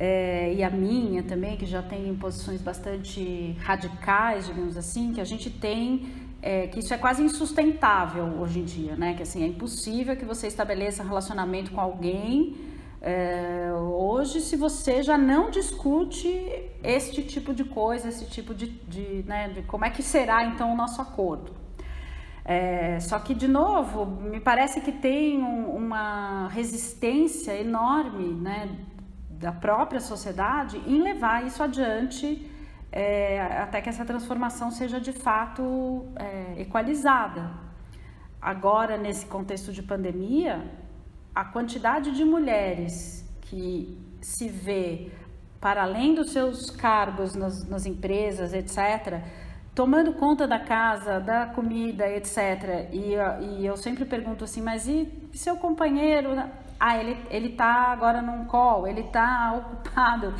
é, e a minha também, que já tem posições bastante radicais, digamos assim, que a gente tem é, que isso é quase insustentável hoje em dia, né? Que assim é impossível que você estabeleça relacionamento com alguém é, hoje se você já não discute este tipo de coisa, esse tipo de, de, né, de como é que será então o nosso acordo. É, só que, de novo, me parece que tem um, uma resistência enorme né, da própria sociedade em levar isso adiante é, até que essa transformação seja de fato é, equalizada. agora nesse contexto de pandemia, a quantidade de mulheres que se vê para além dos seus cargos nas, nas empresas, etc., tomando conta da casa, da comida, etc. E, e eu sempre pergunto assim, mas e seu companheiro? Ah, ele, ele tá agora num call, ele tá ocupado,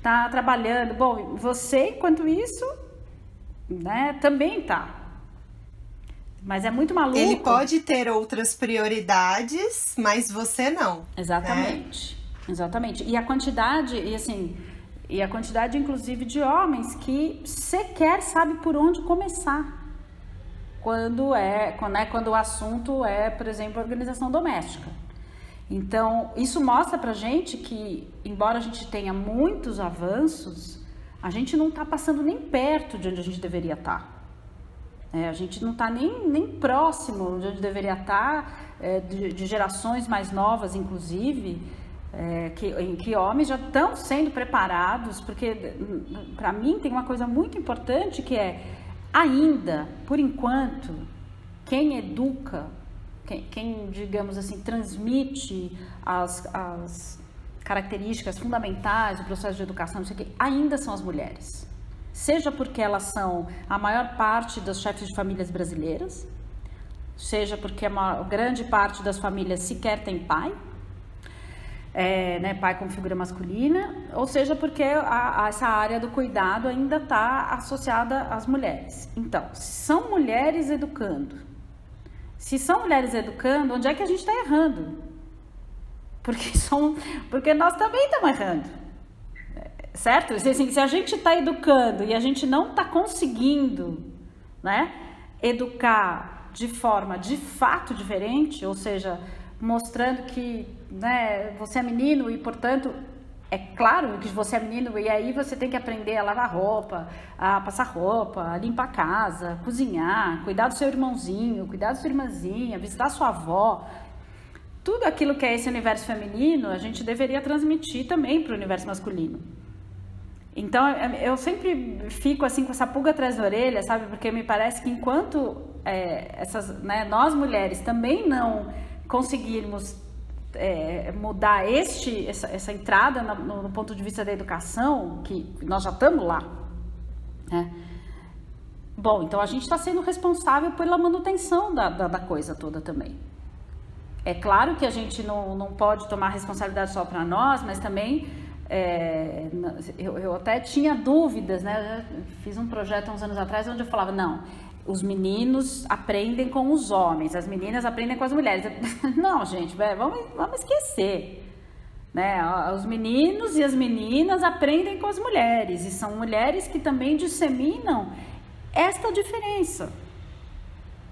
tá trabalhando. Bom, você, enquanto isso, né, também tá. Mas é muito maluco. Ele pode ter outras prioridades, mas você não. Né? Exatamente. Né? Exatamente. E a quantidade, e assim, e a quantidade inclusive de homens que sequer sabe por onde começar. Quando é, quando é quando o assunto é, por exemplo, organização doméstica. Então, isso mostra pra gente que, embora a gente tenha muitos avanços, a gente não está passando nem perto de onde a gente deveria estar. Tá. É, a gente não está nem, nem próximo de onde deveria estar, tá, é, de, de, gerações mais novas, inclusive, é, que, em que homens já estão sendo preparados, porque para mim tem uma coisa muito importante que é, ainda, por enquanto, quem educa, quem, quem digamos assim, transmite as, as características fundamentais do processo de educação, não sei o quê, ainda são as mulheres seja porque elas são a maior parte dos chefes de famílias brasileiras, seja porque a maior, grande parte das famílias sequer tem pai, é, né, pai como figura masculina, ou seja porque a, a, essa área do cuidado ainda está associada às mulheres. Então, são mulheres educando, se são mulheres educando, onde é que a gente está errando? Porque, são, porque nós também estamos errando certo? Assim, se a gente está educando e a gente não está conseguindo, né, educar de forma de fato diferente, ou seja, mostrando que, né, você é menino e portanto é claro que você é menino e aí você tem que aprender a lavar roupa, a passar roupa, a limpar a casa, cozinhar, cuidar do seu irmãozinho, cuidar da sua irmãzinha, visitar sua avó. Tudo aquilo que é esse universo feminino, a gente deveria transmitir também para o universo masculino. Então eu sempre fico assim com essa pulga atrás da orelha, sabe? Porque me parece que enquanto é, essas, né, nós mulheres também não conseguirmos é, mudar este, essa, essa entrada no, no, ponto de vista da educação, que nós já estamos lá, né? Bom, então a gente está sendo responsável pela manutenção da, da, da coisa toda também. É claro que a gente não, não pode tomar responsabilidade só para nós, mas também é, eu, eu, até tinha dúvidas, né? Eu fiz um projeto há uns anos atrás onde eu falava, não, os meninos aprendem com os homens, as meninas aprendem com as mulheres. Não, gente, vamos, vamos esquecer. Né? Os meninos e as meninas aprendem com as mulheres, e são mulheres que também disseminam esta diferença.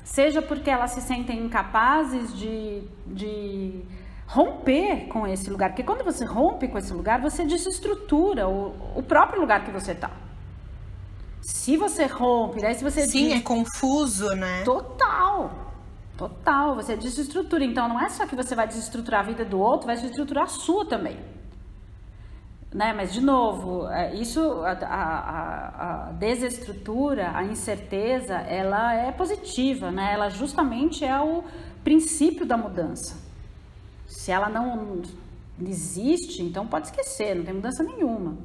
Seja porque elas se sentem incapazes de, de romper com esse lugar. Porque quando você rompe com esse lugar, você desestrutura o, o próprio lugar que você está. Se você rompe, daí se você. Sim, diz... é confuso, né? Total. Total. Você desestrutura. Então não é só que você vai desestruturar a vida do outro, vai desestruturar a sua também. Né? Mas, de novo, é, isso, a, a, a, desestrutura, a incerteza, ela é positiva, né? Ela justamente é o princípio da mudança. Se ela não existe, então pode esquecer, não tem mudança nenhuma.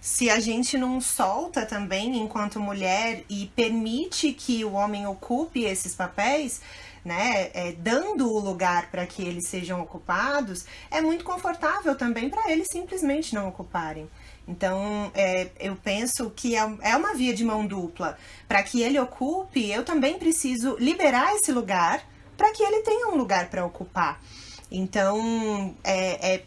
Se a gente não solta também enquanto mulher e permite que o homem ocupe esses papéis, né, é, dando o lugar para que eles sejam ocupados, é muito confortável também para eles simplesmente não ocuparem. Então, é, eu penso que é, é uma via de mão dupla. Para que ele ocupe, eu também preciso liberar esse lugar para que ele tenha um lugar para ocupar. Então, é, é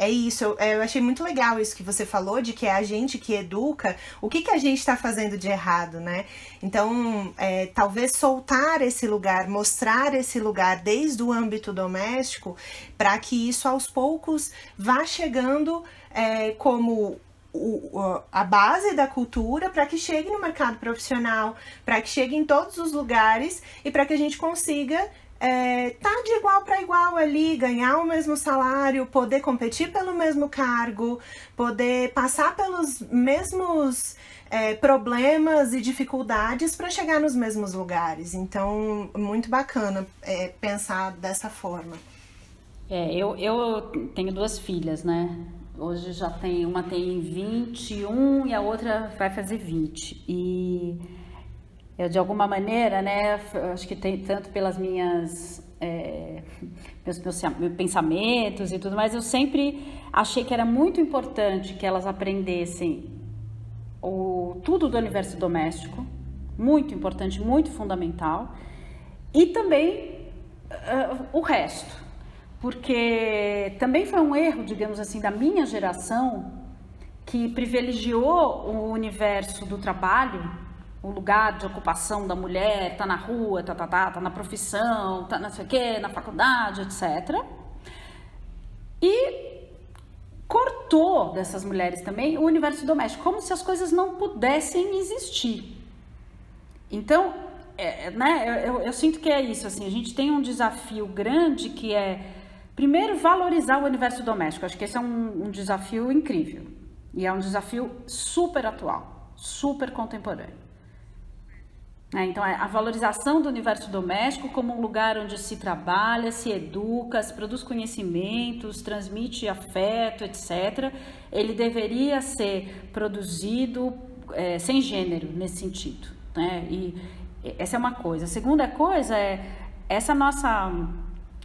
é isso, eu, eu, achei muito legal isso que você falou, de que é a gente que educa, o que, que a gente está fazendo de errado, né? Então, é, talvez soltar esse lugar, mostrar esse lugar desde o âmbito doméstico, para que isso aos poucos vá chegando é, como o, a base da cultura para que chegue no mercado profissional, para que chegue em todos os lugares e para que a gente consiga é, tá de igual para igual ali, ganhar o mesmo salário, poder competir pelo mesmo cargo, poder passar pelos mesmos é, problemas e dificuldades para chegar nos mesmos lugares. Então, muito bacana é, pensar dessa forma. É, eu, eu tenho duas filhas, né? Hoje já tem, uma tem 21 e a outra vai fazer 20. E eu, de alguma maneira, né, acho que tem tanto pelas minhas é, meus, meus, meus, pensamentos e tudo mais, eu sempre achei que era muito importante que elas aprendessem o, tudo do universo doméstico, muito importante, muito fundamental, e também uh, o resto, porque também foi um erro, digamos assim, da minha geração que privilegiou o universo do trabalho, o lugar de ocupação da mulher, tá na rua, tá, tá, tá, tá na profissão, tá não sei o quê, na faculdade, etc. E cortou dessas mulheres também o universo doméstico, como se as coisas não pudessem existir. Então, é, né, eu, eu, sinto que é isso, assim, a gente tem um desafio grande que é, primeiro, valorizar o universo doméstico. Acho que esse é um, um desafio incrível e é um desafio super atual, super contemporâneo. É, então, é a valorização do universo doméstico como um lugar onde se trabalha, se educa, se produz conhecimentos, transmite afeto, etc., ele deveria ser produzido é, sem gênero nesse sentido. Né? E essa é uma coisa. A segunda coisa é essa nossa.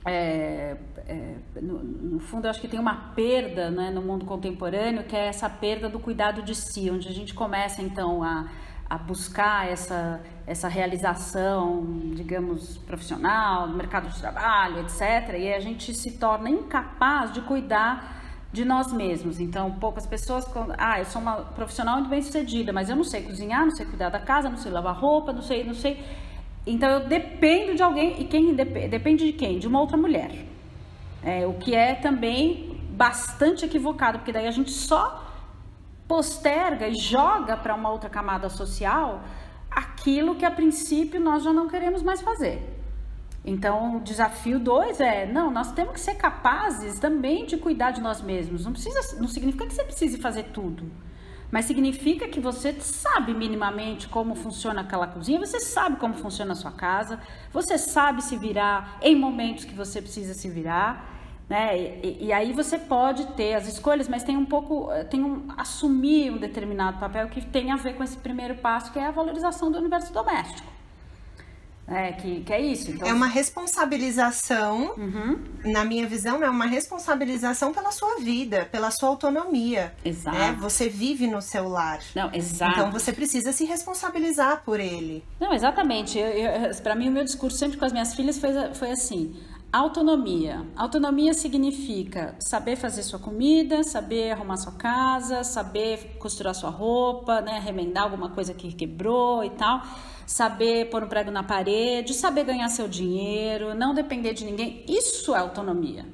É, é, no, no, fundo, eu acho que tem uma perda né, no mundo contemporâneo, que é essa perda do cuidado de si, onde a gente começa então a a buscar essa, essa realização, digamos, profissional, no mercado de trabalho, etc. E a gente se torna incapaz de cuidar de nós mesmos. Então, poucas pessoas, ah, eu sou uma profissional muito bem sucedida, mas eu não sei cozinhar, não sei cuidar da casa, não sei lavar roupa, não sei, não sei. Então, eu dependo de alguém, e quem depende de quem? De uma outra mulher. É, o que é também bastante equivocado, porque daí a gente só posterga e joga para uma outra camada social aquilo que a princípio nós já não queremos mais fazer. Então, o desafio dois é, não, nós temos que ser capazes também de cuidar de nós mesmos. Não precisa, não significa que você precise fazer tudo, mas significa que você sabe minimamente como funciona aquela cozinha, você sabe como funciona a sua casa, você sabe se virar em momentos que você precisa se virar. Né? E, e, aí você pode ter as escolhas, mas tem um pouco, eh, tem um assumir um determinado papel que tem a ver com esse primeiro passo, que é a valorização do universo doméstico. É, que, que é isso. Então... É uma responsabilização, uhum. na minha visão, é uma responsabilização pela sua vida, pela sua autonomia. Exato. Né? Você vive no seu lar. Não, exato. Então você precisa se responsabilizar por ele. Não, exatamente. Para mim, o meu discurso sempre com as minhas filhas foi, foi assim: Autonomia. Autonomia significa saber fazer sua comida, saber arrumar sua casa, saber costurar sua roupa, né, remendar alguma coisa que quebrou e tal, saber pôr um prego na parede, saber ganhar seu dinheiro, não depender de ninguém. Isso é autonomia.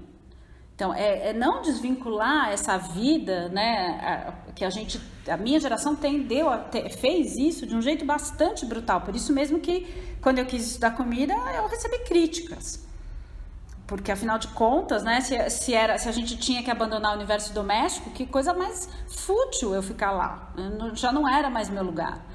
Então, é, é não desvincular essa vida, né, a, que a gente, a minha geração tendeu, a, te, fez isso de um jeito bastante brutal. Por isso mesmo que, quando eu quis estudar comida, eu recebi críticas porque afinal de contas, né, se, se, era, se a gente tinha que abandonar o universo doméstico, que coisa mais fútil eu ficar lá, já não era mais meu lugar.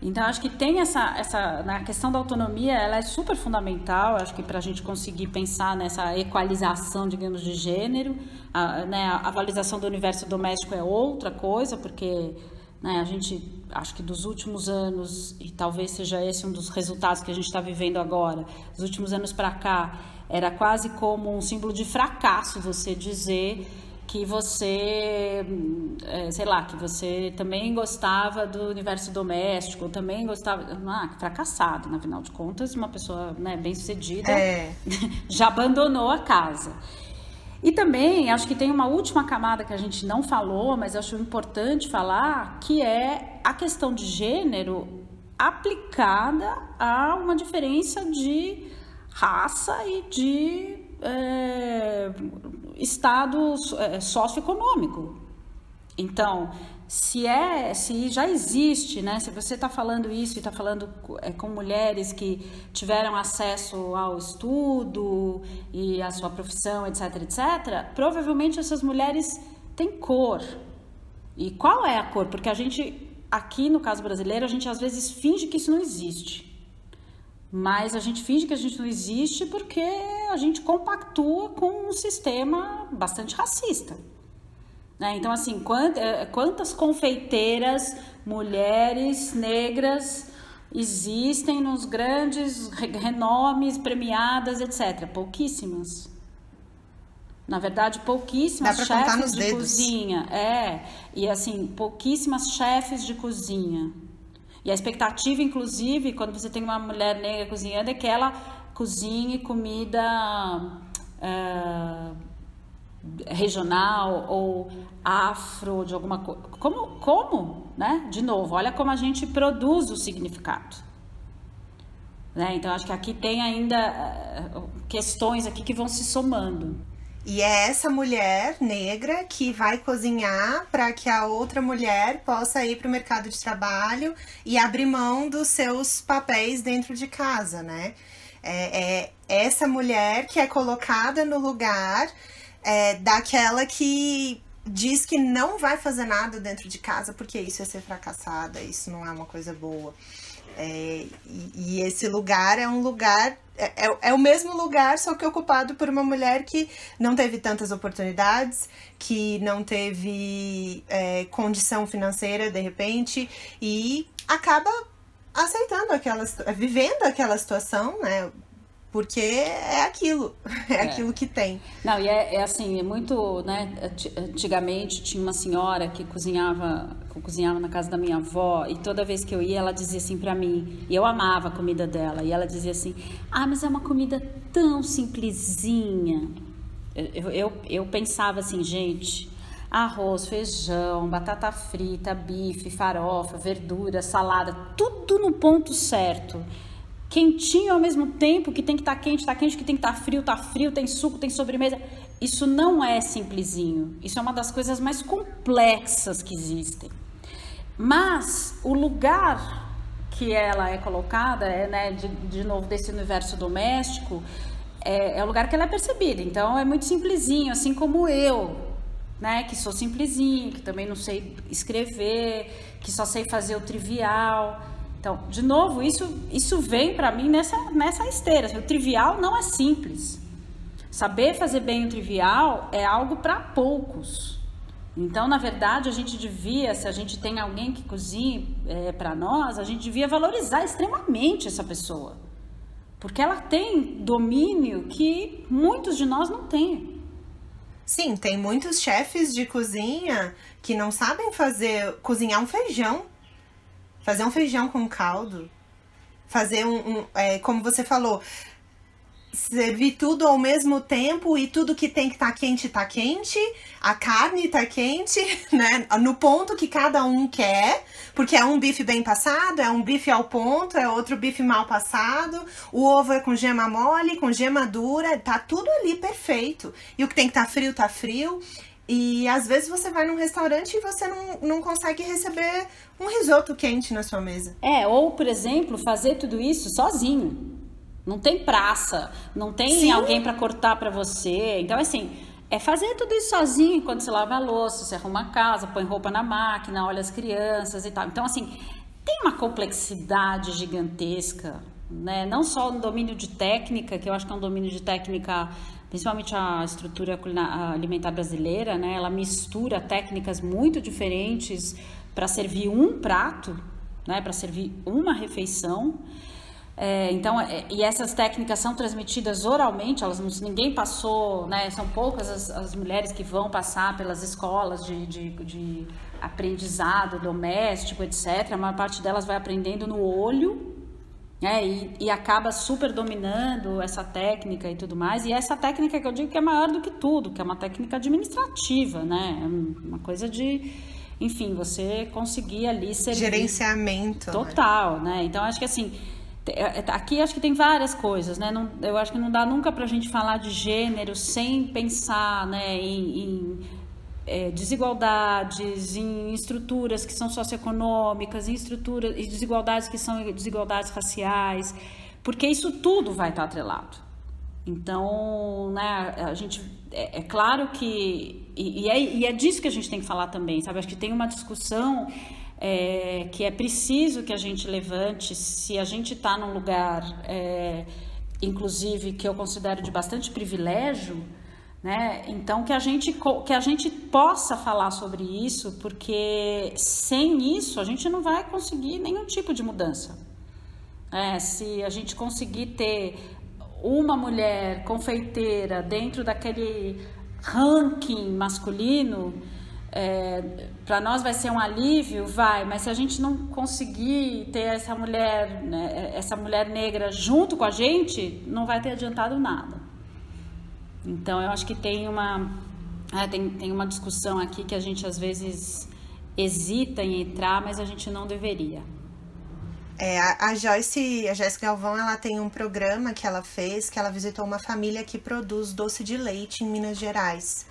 Então acho que tem essa, essa na questão da autonomia, ela é super fundamental, acho que para a gente conseguir pensar nessa equalização, digamos, de gênero, a, né, a valorização do universo doméstico é outra coisa, porque né, a gente acho que dos últimos anos e talvez seja esse um dos resultados que a gente está vivendo agora, dos últimos anos para cá era quase como um símbolo de fracasso você dizer que você, é, sei lá, que você também gostava do universo doméstico, também gostava. Ah, fracassado, na final de contas, uma pessoa né, bem sucedida é. já abandonou a casa. E também acho que tem uma última camada que a gente não falou, mas acho importante falar, que é a questão de gênero aplicada a uma diferença de raça e de é, estado é, socioeconômico. Então, se é, se já existe, né? Se você está falando isso e está falando é, com mulheres que tiveram acesso ao estudo e à sua profissão, etc, etc, provavelmente essas mulheres têm cor. E qual é a cor? Porque a gente aqui no caso brasileiro a gente às vezes finge que isso não existe. Mas a gente finge que a gente não existe porque a gente compactua com um sistema bastante racista. Né? Então, assim, eh, quantas confeiteiras, mulheres negras existem nos grandes renomes, premiadas, etc? Pouquíssimas. Na verdade, pouquíssimas chefes de dedos. cozinha. É. E assim, pouquíssimas chefes de cozinha. E a expectativa, inclusive, quando você tem uma mulher negra cozinhando, é que ela cozinhe comida. Uh, regional ou afro de alguma coisa. Como, como, né? De novo, olha como a gente produz o significado. Né? Então, acho que aqui tem ainda uh, questões aqui que vão se somando. E é essa mulher negra que vai cozinhar para que a outra mulher possa ir para o mercado de trabalho e abrir mão dos seus papéis dentro de casa, né? É, é essa mulher que é colocada no lugar é, daquela que diz que não vai fazer nada dentro de casa porque isso é ser fracassada, isso não é uma coisa boa. É, e, e, esse lugar é um lugar. É, é, é, o mesmo lugar, só que ocupado por uma mulher que não teve tantas oportunidades, que não teve é, condição financeira de repente e acaba aceitando aquela vivendo aquela situação, né? Porque é aquilo, é, é, aquilo que tem. Não, e é, é, assim, é muito, né, antigamente tinha uma senhora que cozinhava, que cozinhava na casa da minha avó, e toda vez que eu ia, ela dizia assim para mim, e eu amava a comida dela, e ela dizia assim, ah, mas é uma comida tão simplesinha. Eu, eu, eu pensava assim, gente, arroz, feijão, batata frita, bife, farofa, verdura, salada, tudo no ponto certo quentinho ao mesmo tempo, que tem que estar tá quente, está quente, que tem que estar tá frio, está frio, tem suco, tem sobremesa. Isso não é simplesinho. Isso é uma das coisas mais complexas que existem. Mas o lugar que ela é colocada, é, né, de, de novo, desse universo doméstico, é, é o lugar que ela é percebida. Então é muito simplesinho, assim como eu, né, que sou simplesinho, que também não sei escrever, que só sei fazer o trivial. Então, de novo, isso, isso vem para mim nessa, nessa esteira. O trivial não é simples. Saber fazer bem o trivial é algo para poucos. Então, na verdade, a gente devia, se a gente tem alguém que cozinhe é, para nós, a gente devia valorizar extremamente essa pessoa. Porque ela tem domínio que muitos de nós não têm. Sim, tem muitos chefes de cozinha que não sabem fazer cozinhar um feijão fazer um feijão com caldo, fazer um, um é, como você falou, servir tudo ao mesmo tempo e tudo que tem que estar tá quente tá quente, a carne tá quente, né? No ponto que cada um quer, porque é um bife bem passado, é um bife ao ponto, é outro bife mal passado, o ovo é com gema mole, com gema dura, tá tudo ali perfeito. E o que tem que estar tá frio tá frio. E às vezes você vai num restaurante e você não, não consegue receber um risoto quente na sua mesa. É, ou, por exemplo, fazer tudo isso sozinho. Não tem praça, não tem Sim. alguém para cortar para você. Então, assim, é fazer tudo isso sozinho enquanto você lava a louça, você arruma a casa, põe roupa na máquina, olha as crianças e tal. Então, assim, tem uma complexidade gigantesca, né? Não só no domínio de técnica, que eu acho que é um domínio de técnica principalmente a estrutura alimentar brasileira, né? Ela mistura técnicas muito diferentes para servir um prato, né? Para servir uma refeição. É, então, é, e essas técnicas são transmitidas oralmente, elas ninguém passou, né? São poucas as, as mulheres que vão passar pelas escolas de, de, de aprendizado doméstico, etc. A maior parte delas vai aprendendo no olho é, e, e, acaba super dominando essa técnica e tudo mais. E essa técnica que eu digo que é maior do que tudo, que é uma técnica administrativa, né? É uma coisa de, enfim, você conseguir ali ser. Gerenciamento. Né? Total, né? né? Então acho que assim. É, é, aqui acho que tem várias coisas, né? Não, eu acho que não dá nunca pra gente falar de gênero sem pensar né, em, em é, desigualdades em estruturas que são socioeconômicas, em estruturas e desigualdades que são desigualdades raciais, porque isso tudo vai estar atrelado. Então, né, a gente é, é claro que e, e, é, e é disso que a gente tem que falar também, sabe? Acho que tem uma discussão é, que é preciso que a gente levante se a gente está num lugar, é, inclusive que eu considero de bastante privilégio né? Então que a gente que a gente possa falar sobre isso, porque sem isso a gente não vai conseguir nenhum tipo de mudança. É, se a gente conseguir ter uma mulher confeiteira dentro daquele ranking masculino, é, para nós vai ser um alívio, vai, mas se a gente não conseguir ter essa mulher, né, essa mulher negra junto com a gente, não vai ter adiantado nada. Então eu acho que tem uma é, tem, tem uma discussão aqui que a gente às vezes hesita em entrar, mas a gente não deveria. É, a, a Joyce, a Galvão, ela tem um programa que ela fez, que ela visitou uma família que produz doce de leite em Minas Gerais.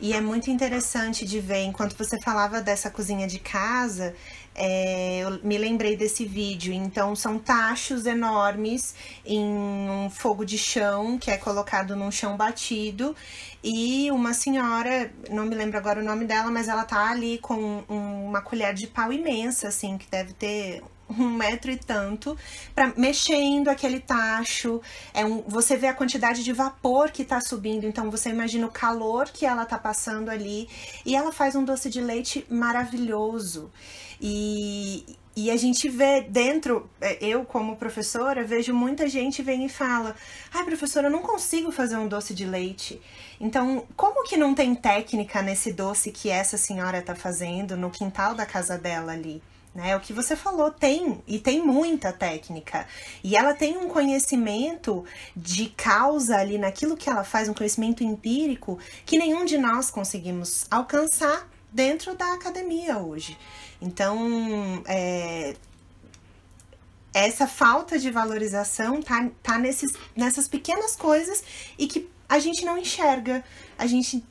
E é muito interessante de ver, enquanto você falava dessa cozinha de casa, é, eu me lembrei desse vídeo. Então, são tachos enormes em um fogo de chão, que é colocado num chão batido. E uma senhora, não me lembro agora o nome dela, mas ela tá ali com um, uma colher de pau imensa, assim, que deve ter um metro e tanto, para mexendo aquele tacho. É um, você vê a quantidade de vapor que está subindo, então você imagina o calor que ela está passando ali. E ela faz um doce de leite maravilhoso. E, e a gente vê dentro, é, eu como professora, vejo muita gente vem e fala: ai, professora, eu não consigo fazer um doce de leite. Então, como que não tem técnica nesse doce que essa senhora está fazendo no quintal da casa dela ali? né? O que você falou tem e tem muita técnica. E ela tem um conhecimento de causa ali naquilo que ela faz, um conhecimento empírico que nenhum de nós conseguimos alcançar dentro da academia hoje. Então, é, essa falta de valorização tá, tá nesses, nessas pequenas coisas e que a gente não enxerga. A gente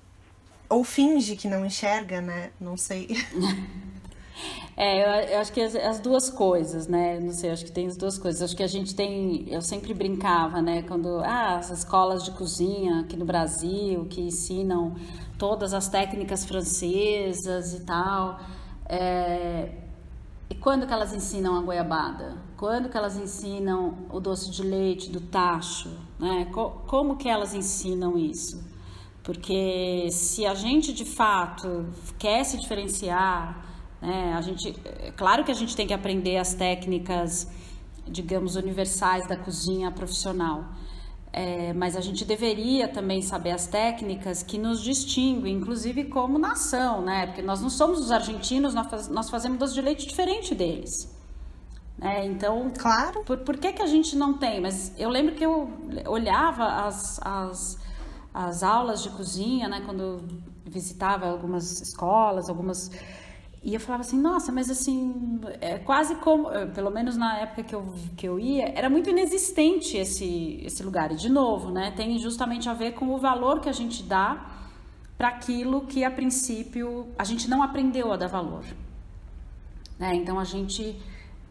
ou finge que não enxerga, né? Não sei. É, eu, eu, acho que as, as, duas coisas, né? Não sei, acho que tem as duas coisas. Acho que a gente tem, eu sempre brincava, né? Quando ah, as escolas de cozinha aqui no Brasil que ensinam todas as técnicas francesas e tal. É, e quando que elas ensinam a goiabada? Quando que elas ensinam o doce de leite do tacho? Né? Como que elas ensinam isso? Porque se a gente de fato quer se diferenciar, né? A gente, é claro que a gente tem que aprender as técnicas, digamos, universais da cozinha profissional. É, mas a gente deveria também saber as técnicas que nos distinguem, inclusive como nação, né? Porque nós não somos os argentinos, nós, faz, nós fazemos doce de leite diferente deles. É, então, claro. Por, por que, que a gente não tem? Mas eu lembro que eu olhava as, as, as aulas de cozinha, né? Quando visitava algumas escolas, algumas e eu falava assim, nossa, mas assim, é quase como, eh, pelo menos na época que eu, que eu ia, era muito inexistente esse, esse lugar. E, de novo, né, tem justamente a ver com o valor que a gente dá para aquilo que, a princípio, a gente não aprendeu a dar valor. Né? Então, a gente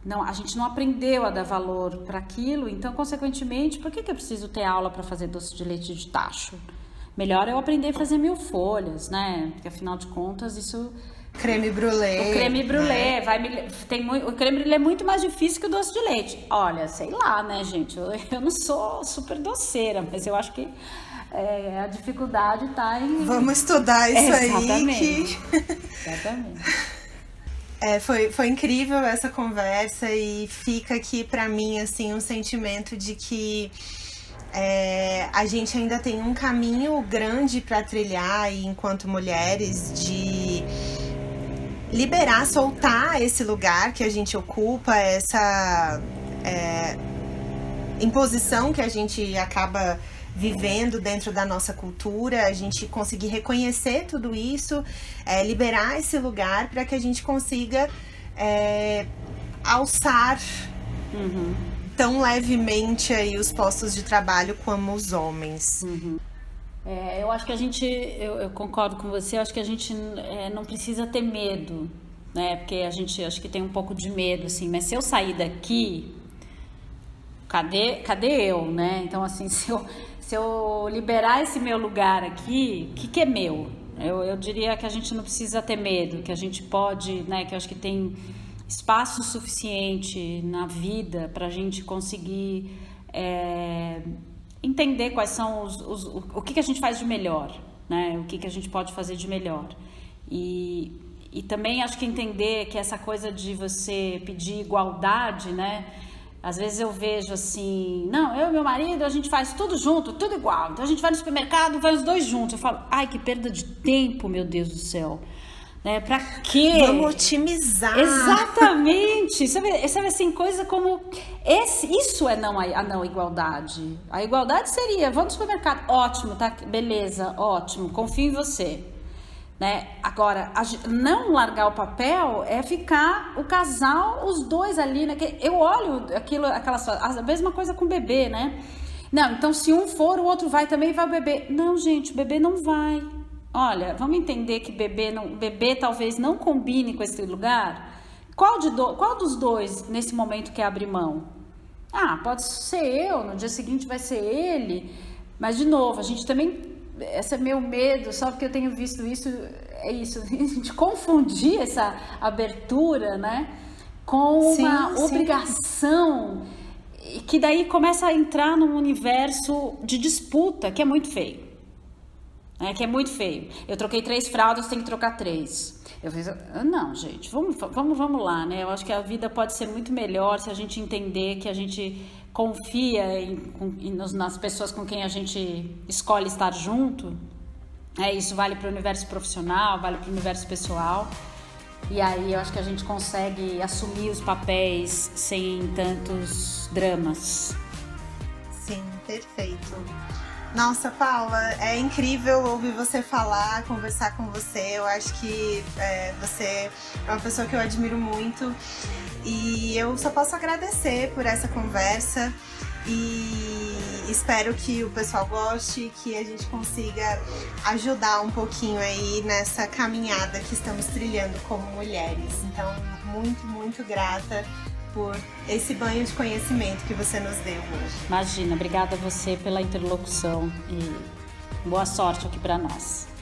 não, a gente não aprendeu a dar valor para aquilo, então, consequentemente, por que, que eu preciso ter aula para fazer doce de leite de tacho? Melhor eu aprender a fazer mil folhas, né? Porque, afinal de contas, isso Creme brulee. O creme brulee né? vai me, tem muito, o creme brulee é muito mais difícil que o doce de leite. Olha, sei lá, né, gente? Eu, eu não sou super doceira, mas eu acho que é, a dificuldade está em. Vamos estudar isso é, aí. Que... Exatamente. É, foi, foi incrível essa conversa e fica aqui para mim assim um sentimento de que é, a gente ainda tem um caminho grande para trilhar enquanto mulheres de liberar, soltar esse lugar que a gente ocupa, essa é, imposição que a gente acaba vivendo dentro da nossa cultura, a gente conseguir reconhecer tudo isso, é, liberar esse lugar para que a gente consiga é, alçar uhum. tão levemente aí os postos de trabalho como os homens. Uhum. É, eu acho que a gente, eu, eu, concordo com você, acho que a gente é, não precisa ter medo, né? Porque a gente acho que tem um pouco de medo, assim, mas se eu sair daqui, cadê, cadê eu, né? Então, assim, se eu, se eu liberar esse meu lugar aqui, o que, que é meu? Eu, eu diria que a gente não precisa ter medo, que a gente pode, né? Que eu acho que tem espaço suficiente na vida para a gente conseguir. É, entender quais são os, os o, que, que a gente faz de melhor, né? O que, que a gente pode fazer de melhor. E, e também acho que entender que essa coisa de você pedir igualdade, né? Às vezes eu vejo assim, não, eu e meu marido, a gente faz tudo junto, tudo igual. Então a gente vai no supermercado, vai os dois juntos. Eu falo, ai, que perda de tempo, meu Deus do céu. Né? Pra quê? Vamos otimizar. Exatamente. Sabe, sabe assim, coisa como. Esse, isso é não, a não igualdade. A igualdade seria: vamos no supermercado, ótimo, tá? Beleza, ótimo, confio em você. Né? Agora, não largar o papel é ficar o casal, os dois ali. Né? Eu olho aquilo, aquela a mesma coisa com o bebê, né? Não, então se um for, o outro vai também vai o bebê. Não, gente, o bebê não vai. Olha, vamos entender que bebê, não, bebê talvez não combine com esse lugar. Qual, de do, qual dos dois nesse momento quer abrir mão? Ah, pode ser eu, no dia seguinte vai ser ele. Mas de novo, a gente também. Esse é meu medo, só porque eu tenho visto isso, é isso, a gente confundir essa abertura, né? Com sim, uma sim. obrigação que daí começa a entrar num universo de disputa que é muito feio né, que é muito feio. Eu troquei três fraldas, tem que trocar três. Eu fiz, ah, não, gente, vamos, vamos, vamos lá, né? Eu acho que a vida pode ser muito melhor se a gente entender que a gente confia em, em, nas pessoas com quem a gente escolhe estar junto. É, isso vale para o universo profissional, vale para o universo pessoal. E aí eu acho que a gente consegue assumir os papéis sem tantos dramas. Sim, perfeito. Nossa, Paula, é incrível ouvir você falar, conversar com você. Eu acho que é, você é uma pessoa que eu admiro muito e eu só posso agradecer por essa conversa e espero que o pessoal goste, que a gente consiga ajudar um pouquinho aí nessa caminhada que estamos trilhando como mulheres. Então, muito, muito grata por esse banho de conhecimento que você nos deu hoje. Imagina, obrigada a você pela interlocução e boa sorte aqui para nós.